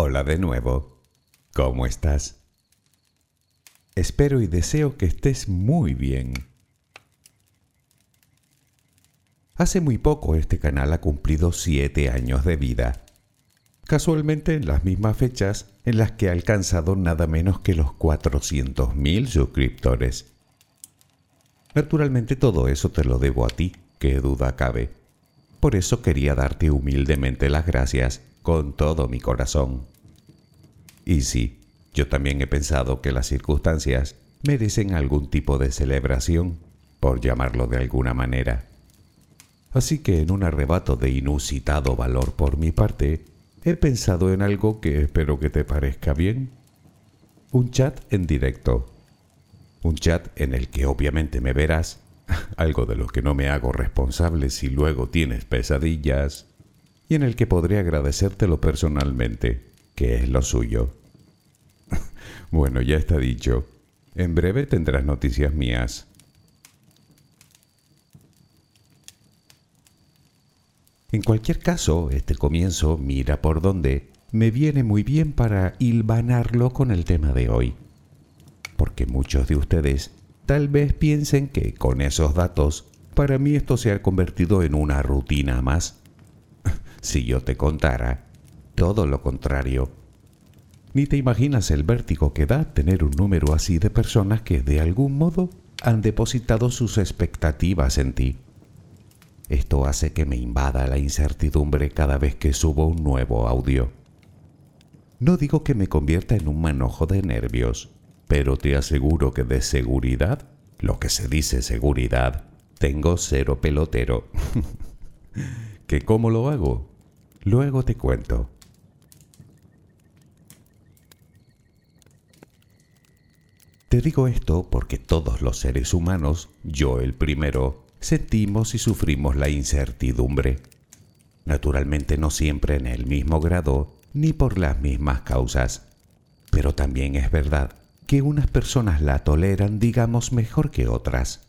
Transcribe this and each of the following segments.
Hola de nuevo. ¿Cómo estás? Espero y deseo que estés muy bien. Hace muy poco este canal ha cumplido 7 años de vida. Casualmente en las mismas fechas en las que ha alcanzado nada menos que los 400.000 suscriptores. Naturalmente todo eso te lo debo a ti, qué duda cabe. Por eso quería darte humildemente las gracias con todo mi corazón. Y sí, yo también he pensado que las circunstancias merecen algún tipo de celebración, por llamarlo de alguna manera. Así que en un arrebato de inusitado valor por mi parte, he pensado en algo que espero que te parezca bien. Un chat en directo. Un chat en el que obviamente me verás, algo de lo que no me hago responsable si luego tienes pesadillas, y en el que podré agradecértelo personalmente, que es lo suyo. bueno, ya está dicho. En breve tendrás noticias mías. En cualquier caso, este comienzo, mira por dónde, me viene muy bien para hilvanarlo con el tema de hoy. Porque muchos de ustedes tal vez piensen que con esos datos, para mí esto se ha convertido en una rutina más. Si yo te contara, todo lo contrario. Ni te imaginas el vértigo que da tener un número así de personas que de algún modo han depositado sus expectativas en ti. Esto hace que me invada la incertidumbre cada vez que subo un nuevo audio. No digo que me convierta en un manojo de nervios, pero te aseguro que de seguridad, lo que se dice seguridad, tengo cero pelotero. ¿Que cómo lo hago? Luego te cuento. Te digo esto porque todos los seres humanos, yo el primero, sentimos y sufrimos la incertidumbre. Naturalmente no siempre en el mismo grado ni por las mismas causas. Pero también es verdad que unas personas la toleran, digamos, mejor que otras,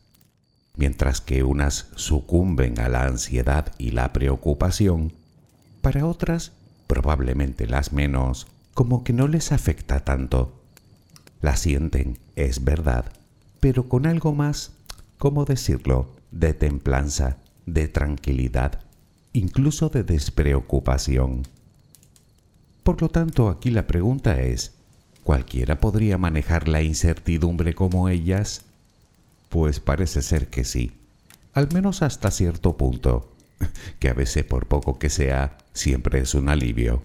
mientras que unas sucumben a la ansiedad y la preocupación, para otras, probablemente las menos, como que no les afecta tanto. La sienten, es verdad, pero con algo más, ¿cómo decirlo?, de templanza, de tranquilidad, incluso de despreocupación. Por lo tanto, aquí la pregunta es, ¿cualquiera podría manejar la incertidumbre como ellas? Pues parece ser que sí, al menos hasta cierto punto, que a veces por poco que sea, siempre es un alivio.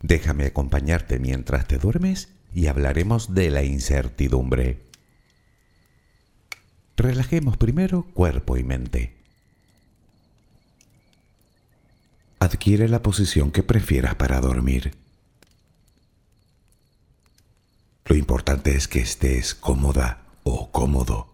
Déjame acompañarte mientras te duermes y hablaremos de la incertidumbre. Relajemos primero cuerpo y mente. Adquiere la posición que prefieras para dormir. Lo importante es que estés cómoda o cómodo.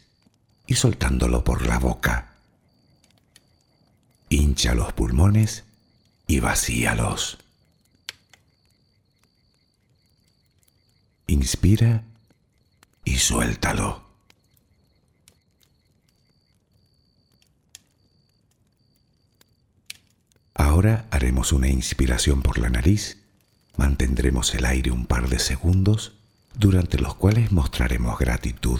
y soltándolo por la boca. Hincha los pulmones y vacíalos. Inspira y suéltalo. Ahora haremos una inspiración por la nariz, mantendremos el aire un par de segundos, durante los cuales mostraremos gratitud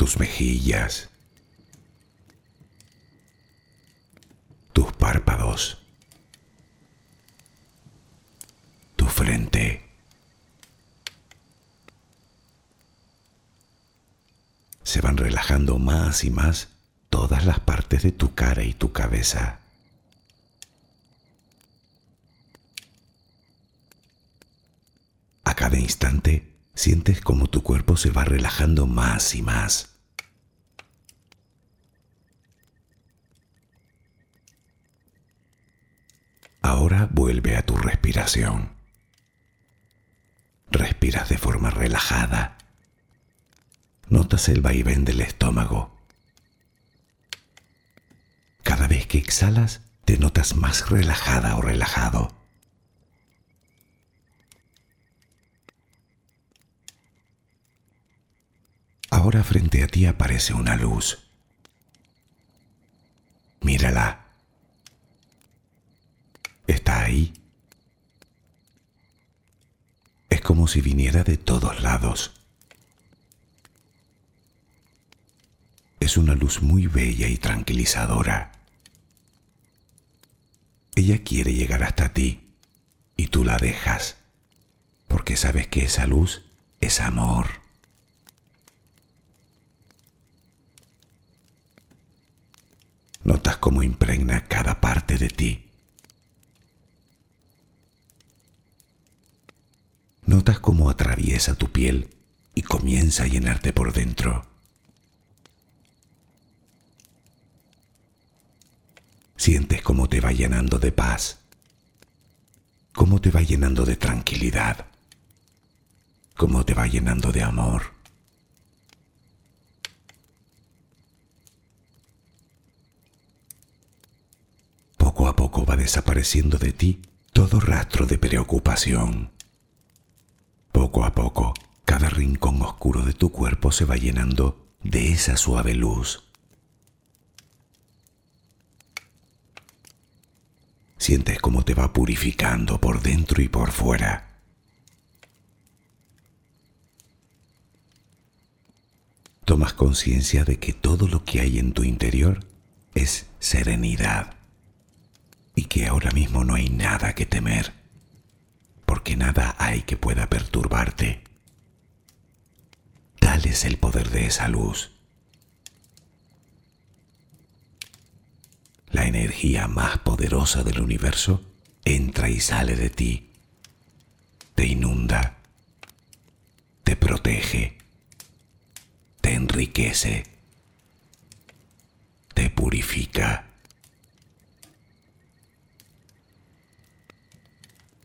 Tus mejillas. Tus párpados. Tu frente. se van relajando más y más todas las partes de tu cara y tu cabeza. A cada instante sientes como tu cuerpo se va relajando más y más. Ahora vuelve a tu respiración. Respiras de forma relajada. Notas el vaivén del estómago. Cada vez que exhalas, te notas más relajada o relajado. Ahora frente a ti aparece una luz. Mírala. Está ahí. Es como si viniera de todos lados. Es una luz muy bella y tranquilizadora. Ella quiere llegar hasta ti y tú la dejas porque sabes que esa luz es amor. Notas cómo impregna cada parte de ti. Notas cómo atraviesa tu piel y comienza a llenarte por dentro. Sientes cómo te va llenando de paz, cómo te va llenando de tranquilidad, cómo te va llenando de amor. Poco a poco va desapareciendo de ti todo rastro de preocupación. Poco a poco, cada rincón oscuro de tu cuerpo se va llenando de esa suave luz. Sientes cómo te va purificando por dentro y por fuera. Tomas conciencia de que todo lo que hay en tu interior es serenidad y que ahora mismo no hay nada que temer porque nada hay que pueda perturbarte. Tal es el poder de esa luz. La energía más poderosa del universo entra y sale de ti, te inunda, te protege, te enriquece, te purifica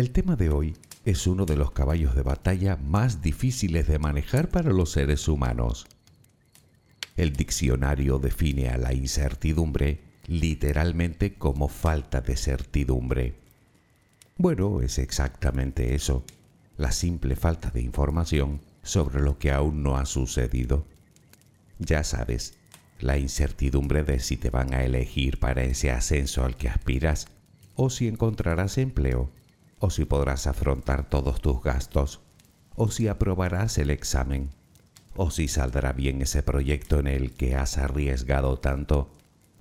El tema de hoy es uno de los caballos de batalla más difíciles de manejar para los seres humanos. El diccionario define a la incertidumbre literalmente como falta de certidumbre. Bueno, es exactamente eso, la simple falta de información sobre lo que aún no ha sucedido. Ya sabes, la incertidumbre de si te van a elegir para ese ascenso al que aspiras o si encontrarás empleo o si podrás afrontar todos tus gastos, o si aprobarás el examen, o si saldrá bien ese proyecto en el que has arriesgado tanto,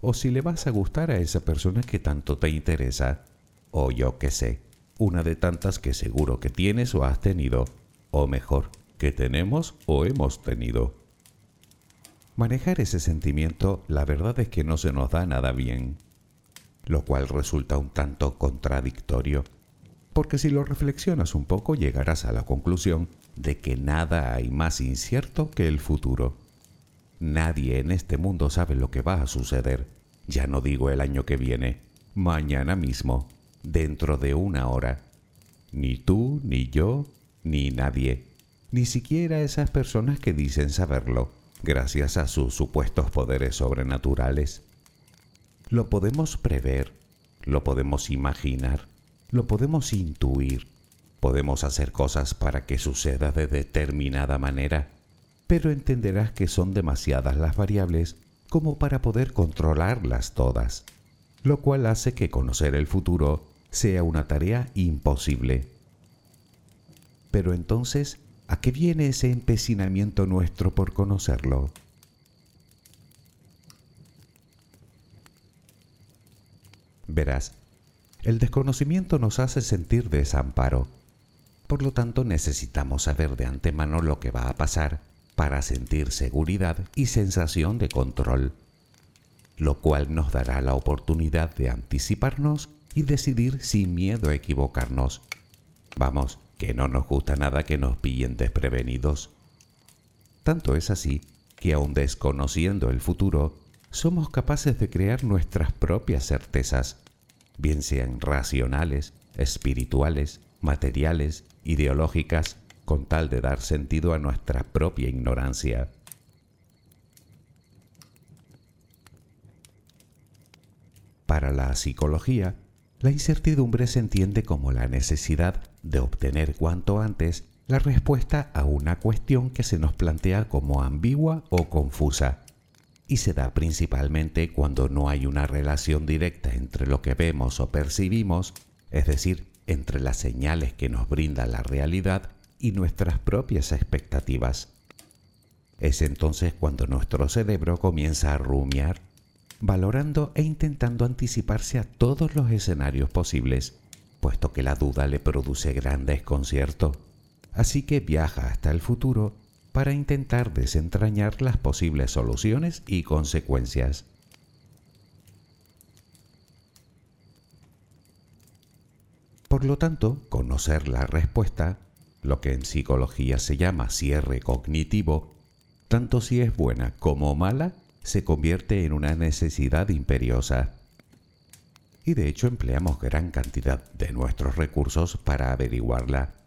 o si le vas a gustar a esa persona que tanto te interesa, o yo qué sé, una de tantas que seguro que tienes o has tenido, o mejor, que tenemos o hemos tenido. Manejar ese sentimiento la verdad es que no se nos da nada bien, lo cual resulta un tanto contradictorio porque si lo reflexionas un poco llegarás a la conclusión de que nada hay más incierto que el futuro. Nadie en este mundo sabe lo que va a suceder, ya no digo el año que viene, mañana mismo, dentro de una hora. Ni tú, ni yo, ni nadie, ni siquiera esas personas que dicen saberlo, gracias a sus supuestos poderes sobrenaturales. Lo podemos prever, lo podemos imaginar, lo podemos intuir, podemos hacer cosas para que suceda de determinada manera, pero entenderás que son demasiadas las variables como para poder controlarlas todas, lo cual hace que conocer el futuro sea una tarea imposible. Pero entonces, ¿a qué viene ese empecinamiento nuestro por conocerlo? Verás, el desconocimiento nos hace sentir desamparo. Por lo tanto, necesitamos saber de antemano lo que va a pasar para sentir seguridad y sensación de control, lo cual nos dará la oportunidad de anticiparnos y decidir sin miedo a equivocarnos. Vamos, que no nos gusta nada que nos pillen desprevenidos. Tanto es así que aun desconociendo el futuro, somos capaces de crear nuestras propias certezas, bien sean racionales, espirituales, materiales, ideológicas, con tal de dar sentido a nuestra propia ignorancia. Para la psicología, la incertidumbre se entiende como la necesidad de obtener cuanto antes la respuesta a una cuestión que se nos plantea como ambigua o confusa y se da principalmente cuando no hay una relación directa entre lo que vemos o percibimos, es decir, entre las señales que nos brinda la realidad y nuestras propias expectativas. Es entonces cuando nuestro cerebro comienza a rumiar valorando e intentando anticiparse a todos los escenarios posibles, puesto que la duda le produce gran desconcierto. Así que viaja hasta el futuro para intentar desentrañar las posibles soluciones y consecuencias. Por lo tanto, conocer la respuesta, lo que en psicología se llama cierre cognitivo, tanto si es buena como mala, se convierte en una necesidad imperiosa. Y de hecho empleamos gran cantidad de nuestros recursos para averiguarla.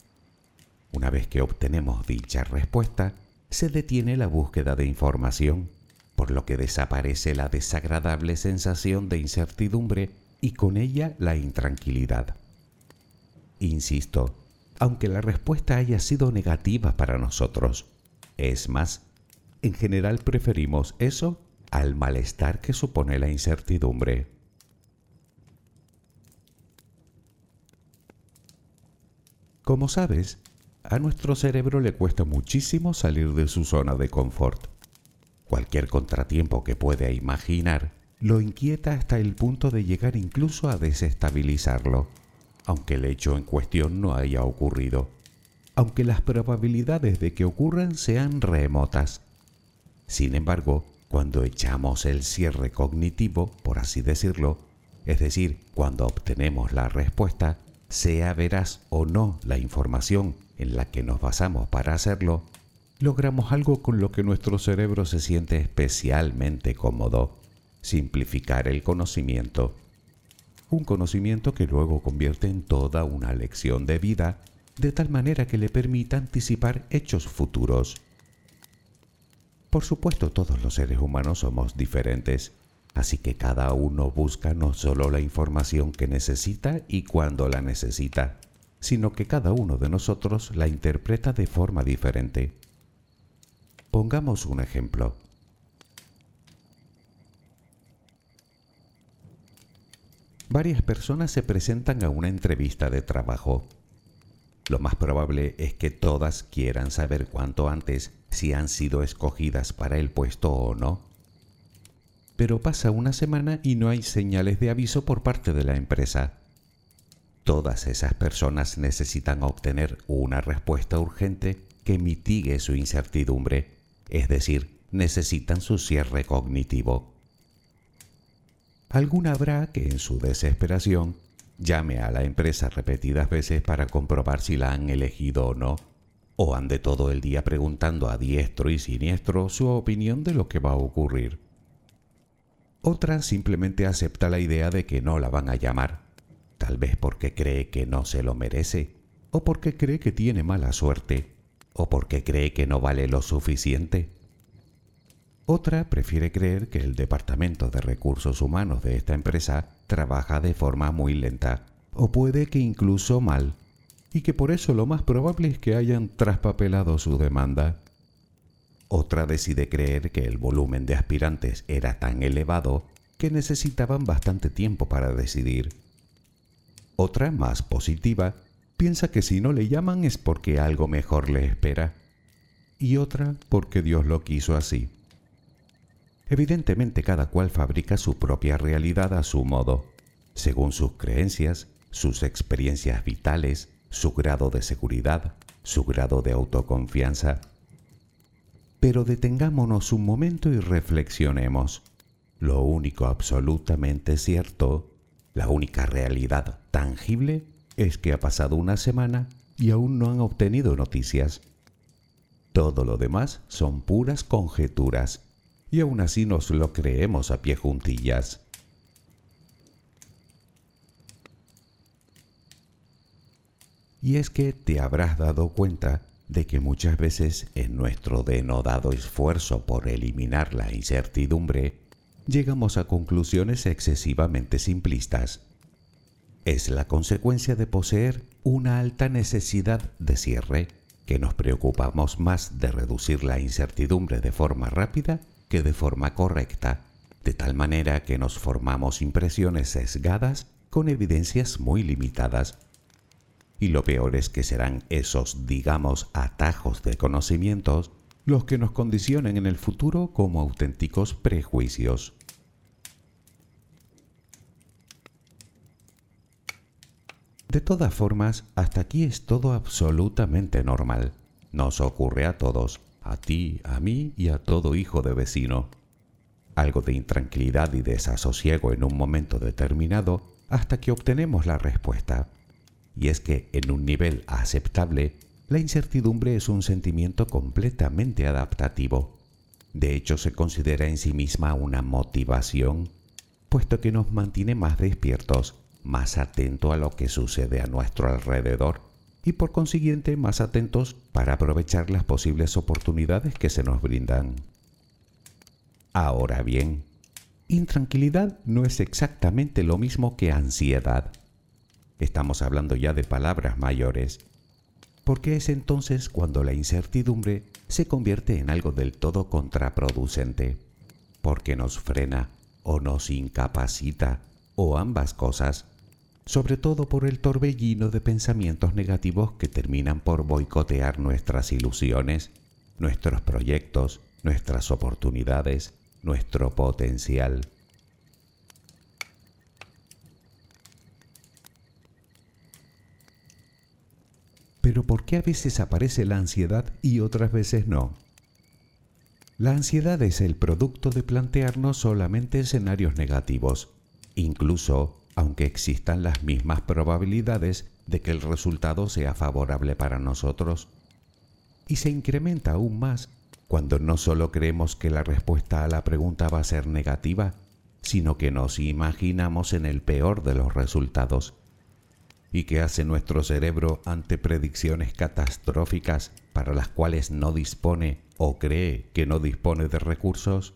Una vez que obtenemos dicha respuesta, se detiene la búsqueda de información, por lo que desaparece la desagradable sensación de incertidumbre y con ella la intranquilidad. Insisto, aunque la respuesta haya sido negativa para nosotros, es más, en general preferimos eso al malestar que supone la incertidumbre. Como sabes, a nuestro cerebro le cuesta muchísimo salir de su zona de confort. Cualquier contratiempo que pueda imaginar lo inquieta hasta el punto de llegar incluso a desestabilizarlo, aunque el hecho en cuestión no haya ocurrido, aunque las probabilidades de que ocurran sean remotas. Sin embargo, cuando echamos el cierre cognitivo, por así decirlo, es decir, cuando obtenemos la respuesta, sea veraz o no la información en la que nos basamos para hacerlo, logramos algo con lo que nuestro cerebro se siente especialmente cómodo, simplificar el conocimiento. Un conocimiento que luego convierte en toda una lección de vida, de tal manera que le permita anticipar hechos futuros. Por supuesto, todos los seres humanos somos diferentes, así que cada uno busca no solo la información que necesita y cuando la necesita, sino que cada uno de nosotros la interpreta de forma diferente. Pongamos un ejemplo. Varias personas se presentan a una entrevista de trabajo. Lo más probable es que todas quieran saber cuanto antes si han sido escogidas para el puesto o no. Pero pasa una semana y no hay señales de aviso por parte de la empresa. Todas esas personas necesitan obtener una respuesta urgente que mitigue su incertidumbre, es decir, necesitan su cierre cognitivo. Alguna habrá que en su desesperación llame a la empresa repetidas veces para comprobar si la han elegido o no, o ande todo el día preguntando a diestro y siniestro su opinión de lo que va a ocurrir. Otra simplemente acepta la idea de que no la van a llamar, tal vez porque cree que no se lo merece, o porque cree que tiene mala suerte, o porque cree que no vale lo suficiente. Otra prefiere creer que el Departamento de Recursos Humanos de esta empresa trabaja de forma muy lenta, o puede que incluso mal, y que por eso lo más probable es que hayan traspapelado su demanda. Otra decide creer que el volumen de aspirantes era tan elevado que necesitaban bastante tiempo para decidir. Otra, más positiva, piensa que si no le llaman es porque algo mejor le espera. Y otra porque Dios lo quiso así. Evidentemente cada cual fabrica su propia realidad a su modo. según sus creencias, sus experiencias vitales, su grado de seguridad, su grado de autoconfianza. Pero detengámonos un momento y reflexionemos. Lo único absolutamente cierto, la única realidad tangible, es que ha pasado una semana y aún no han obtenido noticias. Todo lo demás son puras conjeturas, y aún así nos lo creemos a pie juntillas. Y es que te habrás dado cuenta de que muchas veces en nuestro denodado esfuerzo por eliminar la incertidumbre, llegamos a conclusiones excesivamente simplistas. Es la consecuencia de poseer una alta necesidad de cierre, que nos preocupamos más de reducir la incertidumbre de forma rápida que de forma correcta, de tal manera que nos formamos impresiones sesgadas con evidencias muy limitadas y lo peor es que serán esos, digamos, atajos de conocimientos los que nos condicionen en el futuro como auténticos prejuicios. De todas formas, hasta aquí es todo absolutamente normal. Nos ocurre a todos, a ti, a mí y a todo hijo de vecino. Algo de intranquilidad y desasosiego en un momento determinado hasta que obtenemos la respuesta y es que en un nivel aceptable, la incertidumbre es un sentimiento completamente adaptativo. De hecho, se considera en sí misma una motivación, puesto que nos mantiene más despiertos, más atentos a lo que sucede a nuestro alrededor y por consiguiente más atentos para aprovechar las posibles oportunidades que se nos brindan. Ahora bien, intranquilidad no es exactamente lo mismo que ansiedad. Estamos hablando ya de palabras mayores. Porque es entonces cuando la incertidumbre se convierte en algo del todo contraproducente, porque nos frena o nos incapacita, o ambas cosas, sobre todo por el torbellino de pensamientos negativos que terminan por boicotear nuestras ilusiones, nuestros proyectos, nuestras oportunidades, nuestro potencial. Pero ¿por qué a veces aparece la ansiedad y otras veces no? La ansiedad es el producto de plantearnos solamente escenarios negativos, incluso aunque existan las mismas probabilidades de que el resultado sea favorable para nosotros. Y se incrementa aún más cuando no solo creemos que la respuesta a la pregunta va a ser negativa, sino que nos imaginamos en el peor de los resultados ¿Y qué hace nuestro cerebro ante predicciones catastróficas para las cuales no dispone o cree que no dispone de recursos?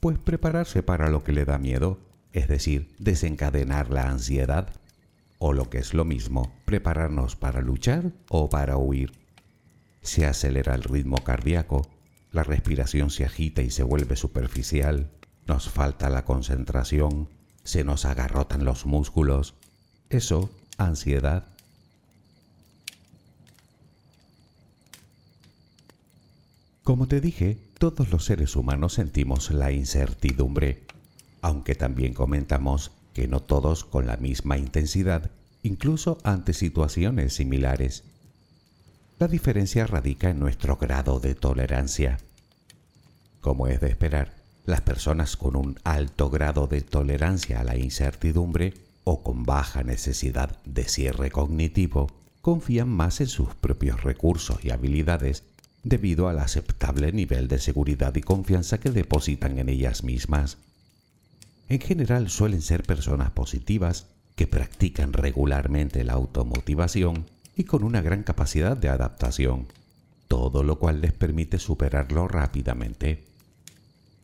Pues prepararse para lo que le da miedo, es decir, desencadenar la ansiedad. O lo que es lo mismo, prepararnos para luchar o para huir. Se acelera el ritmo cardíaco, la respiración se agita y se vuelve superficial, nos falta la concentración, se nos agarrotan los músculos. Eso ansiedad. Como te dije, todos los seres humanos sentimos la incertidumbre, aunque también comentamos que no todos con la misma intensidad, incluso ante situaciones similares. La diferencia radica en nuestro grado de tolerancia. Como es de esperar, las personas con un alto grado de tolerancia a la incertidumbre o con baja necesidad de cierre cognitivo confían más en sus propios recursos y habilidades debido al aceptable nivel de seguridad y confianza que depositan en ellas mismas. En general suelen ser personas positivas que practican regularmente la automotivación y con una gran capacidad de adaptación, todo lo cual les permite superarlo rápidamente.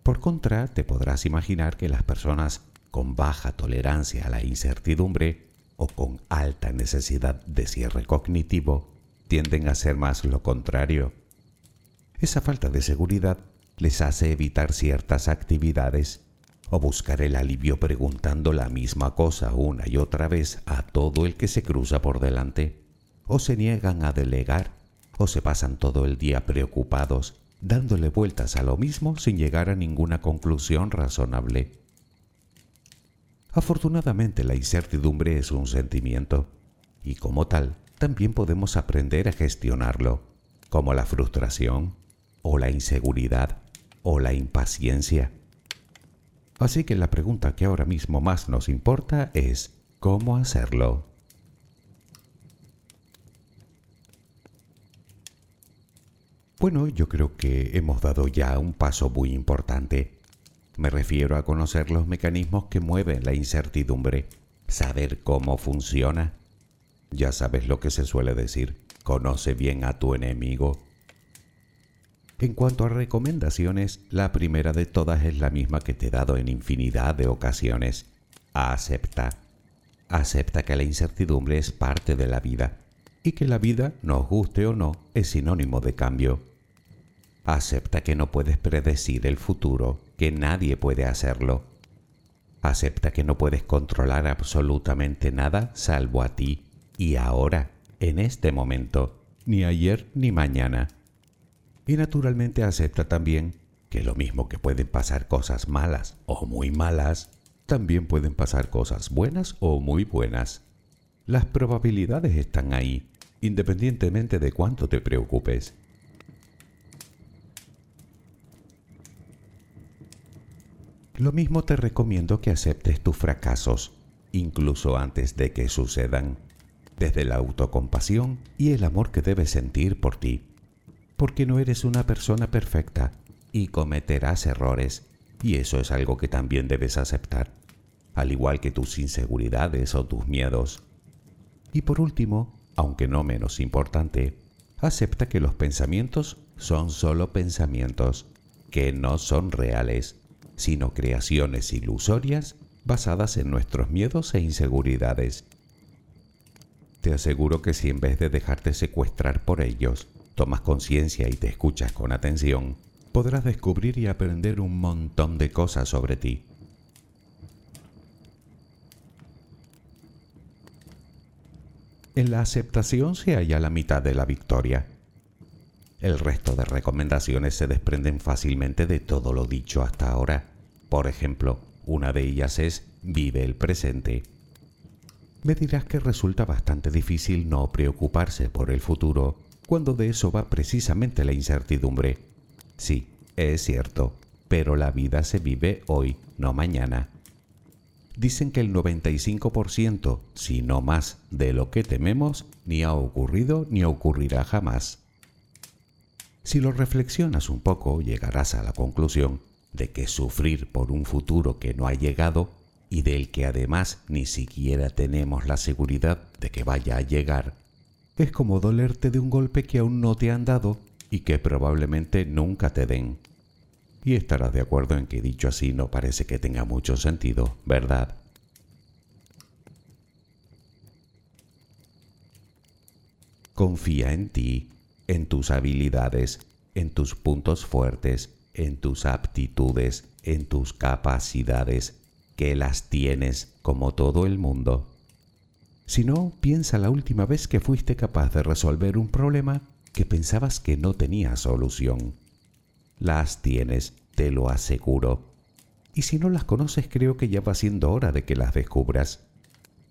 Por contra, te podrás imaginar que las personas con baja tolerancia a la incertidumbre o con alta necesidad de cierre cognitivo tienden a ser más lo contrario. Esa falta de seguridad les hace evitar ciertas actividades o buscar el alivio preguntando la misma cosa una y otra vez a todo el que se cruza por delante, o se niegan a delegar, o se pasan todo el día preocupados, dándole vueltas a lo mismo sin llegar a ninguna conclusión razonable. Afortunadamente la incertidumbre es un sentimiento y como tal también podemos aprender a gestionarlo, como la frustración o la inseguridad o la impaciencia. Así que la pregunta que ahora mismo más nos importa es ¿cómo hacerlo? Bueno, yo creo que hemos dado ya un paso muy importante. Me refiero a conocer los mecanismos que mueven la incertidumbre, saber cómo funciona. Ya sabes lo que se suele decir, conoce bien a tu enemigo. En cuanto a recomendaciones, la primera de todas es la misma que te he dado en infinidad de ocasiones. Acepta. Acepta que la incertidumbre es parte de la vida y que la vida, nos guste o no, es sinónimo de cambio. Acepta que no puedes predecir el futuro, que nadie puede hacerlo. Acepta que no puedes controlar absolutamente nada salvo a ti y ahora, en este momento, ni ayer ni mañana. Y naturalmente acepta también que lo mismo que pueden pasar cosas malas o muy malas, también pueden pasar cosas buenas o muy buenas. Las probabilidades están ahí independientemente de cuánto te preocupes. Lo mismo te recomiendo que aceptes tus fracasos, incluso antes de que sucedan, desde la autocompasión y el amor que debes sentir por ti, porque no eres una persona perfecta y cometerás errores, y eso es algo que también debes aceptar, al igual que tus inseguridades o tus miedos. Y por último, aunque no menos importante, acepta que los pensamientos son solo pensamientos, que no son reales, sino creaciones ilusorias basadas en nuestros miedos e inseguridades. Te aseguro que si en vez de dejarte secuestrar por ellos, tomas conciencia y te escuchas con atención, podrás descubrir y aprender un montón de cosas sobre ti. En la aceptación se halla la mitad de la victoria. El resto de recomendaciones se desprenden fácilmente de todo lo dicho hasta ahora. Por ejemplo, una de ellas es vive el presente. Me dirás que resulta bastante difícil no preocuparse por el futuro cuando de eso va precisamente la incertidumbre. Sí, es cierto, pero la vida se vive hoy, no mañana dicen que el 95%, si no más, de lo que tememos ni ha ocurrido ni ocurrirá jamás. Si lo reflexionas un poco, llegarás a la conclusión de que sufrir por un futuro que no ha llegado y del que además ni siquiera tenemos la seguridad de que vaya a llegar, es como dolerte de un golpe que aún no te han dado y que probablemente nunca te den. Y estarás de acuerdo en que dicho así no parece que tenga mucho sentido, ¿verdad? Confía en ti, en tus habilidades, en tus puntos fuertes, en tus aptitudes, en tus capacidades, que las tienes como todo el mundo. Si no, piensa la última vez que fuiste capaz de resolver un problema que pensabas que no tenía solución. Las tienes, te lo aseguro. Y si no las conoces, creo que ya va siendo hora de que las descubras.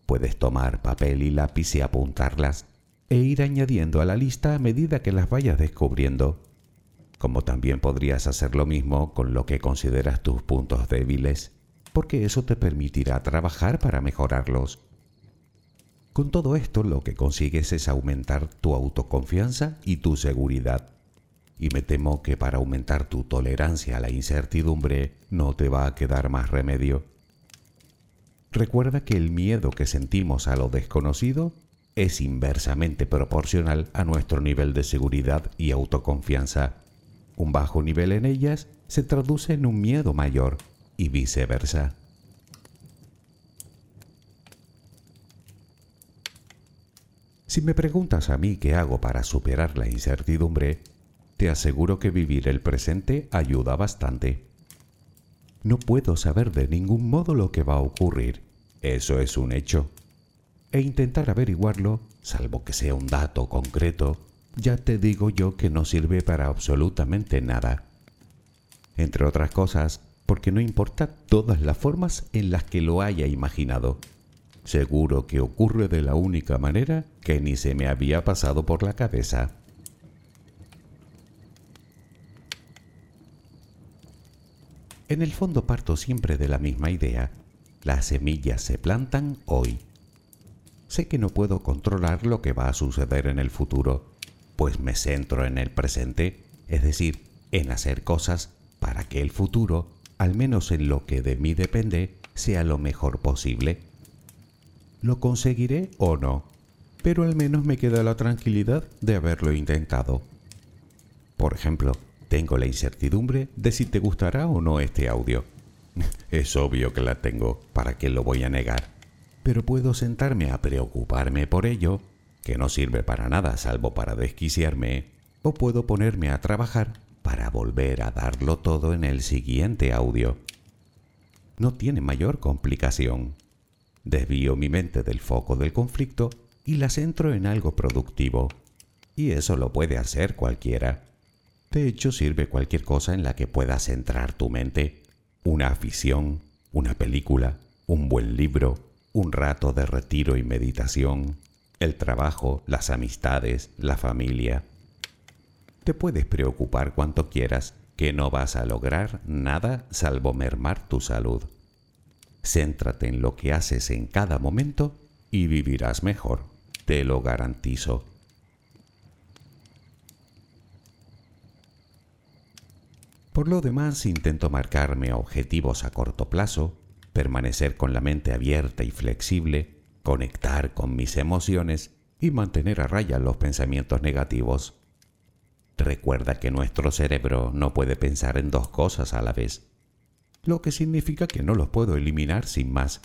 Puedes tomar papel y lápiz y apuntarlas e ir añadiendo a la lista a medida que las vayas descubriendo. Como también podrías hacer lo mismo con lo que consideras tus puntos débiles, porque eso te permitirá trabajar para mejorarlos. Con todo esto lo que consigues es aumentar tu autoconfianza y tu seguridad y me temo que para aumentar tu tolerancia a la incertidumbre no te va a quedar más remedio. Recuerda que el miedo que sentimos a lo desconocido es inversamente proporcional a nuestro nivel de seguridad y autoconfianza. Un bajo nivel en ellas se traduce en un miedo mayor y viceversa. Si me preguntas a mí qué hago para superar la incertidumbre, te aseguro que vivir el presente ayuda bastante. No puedo saber de ningún modo lo que va a ocurrir, eso es un hecho. E intentar averiguarlo, salvo que sea un dato concreto, ya te digo yo que no sirve para absolutamente nada. Entre otras cosas, porque no importa todas las formas en las que lo haya imaginado. Seguro que ocurre de la única manera que ni se me había pasado por la cabeza. En el fondo parto siempre de la misma idea. Las semillas se plantan hoy. Sé que no puedo controlar lo que va a suceder en el futuro, pues me centro en el presente, es decir, en hacer cosas para que el futuro, al menos en lo que de mí depende, sea lo mejor posible. ¿Lo conseguiré o no? Pero al menos me queda la tranquilidad de haberlo intentado. Por ejemplo, tengo la incertidumbre de si te gustará o no este audio. Es obvio que la tengo, ¿para qué lo voy a negar? Pero puedo sentarme a preocuparme por ello, que no sirve para nada salvo para desquiciarme, o puedo ponerme a trabajar para volver a darlo todo en el siguiente audio. No tiene mayor complicación. Desvío mi mente del foco del conflicto y la centro en algo productivo. Y eso lo puede hacer cualquiera. De hecho, sirve cualquier cosa en la que puedas centrar tu mente. Una afición, una película, un buen libro, un rato de retiro y meditación, el trabajo, las amistades, la familia. Te puedes preocupar cuanto quieras, que no vas a lograr nada salvo mermar tu salud. Céntrate en lo que haces en cada momento y vivirás mejor, te lo garantizo. Por lo demás, intento marcarme objetivos a corto plazo, permanecer con la mente abierta y flexible, conectar con mis emociones y mantener a raya los pensamientos negativos. Recuerda que nuestro cerebro no puede pensar en dos cosas a la vez, lo que significa que no los puedo eliminar sin más,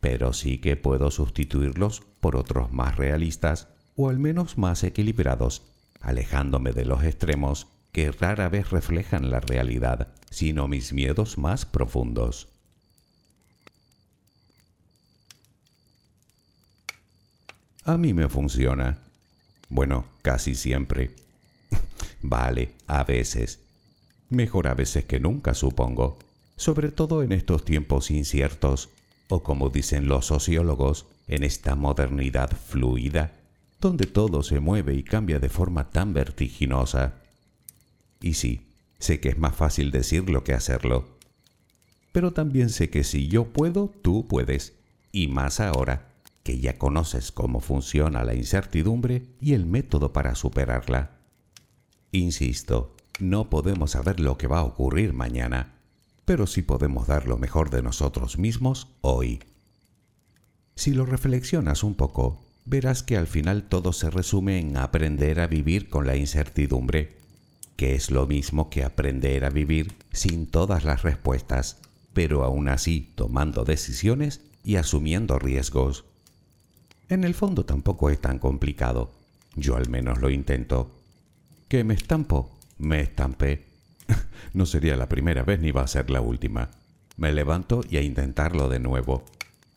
pero sí que puedo sustituirlos por otros más realistas o al menos más equilibrados, alejándome de los extremos que rara vez reflejan la realidad, sino mis miedos más profundos. A mí me funciona. Bueno, casi siempre. vale, a veces. Mejor a veces que nunca, supongo. Sobre todo en estos tiempos inciertos, o como dicen los sociólogos, en esta modernidad fluida, donde todo se mueve y cambia de forma tan vertiginosa. Y sí, sé que es más fácil decirlo que hacerlo. Pero también sé que si yo puedo, tú puedes. Y más ahora, que ya conoces cómo funciona la incertidumbre y el método para superarla. Insisto, no podemos saber lo que va a ocurrir mañana, pero sí podemos dar lo mejor de nosotros mismos hoy. Si lo reflexionas un poco, verás que al final todo se resume en aprender a vivir con la incertidumbre que es lo mismo que aprender a vivir sin todas las respuestas, pero aún así tomando decisiones y asumiendo riesgos. En el fondo tampoco es tan complicado. Yo al menos lo intento. ¿Que me estampo? Me estampé. no sería la primera vez ni va a ser la última. Me levanto y a intentarlo de nuevo.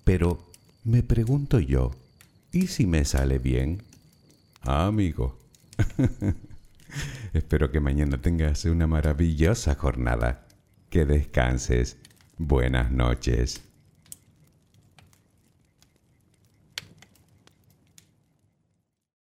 Pero me pregunto yo, ¿y si me sale bien? Ah, amigo. Espero que mañana tengas una maravillosa jornada. Que descanses. Buenas noches.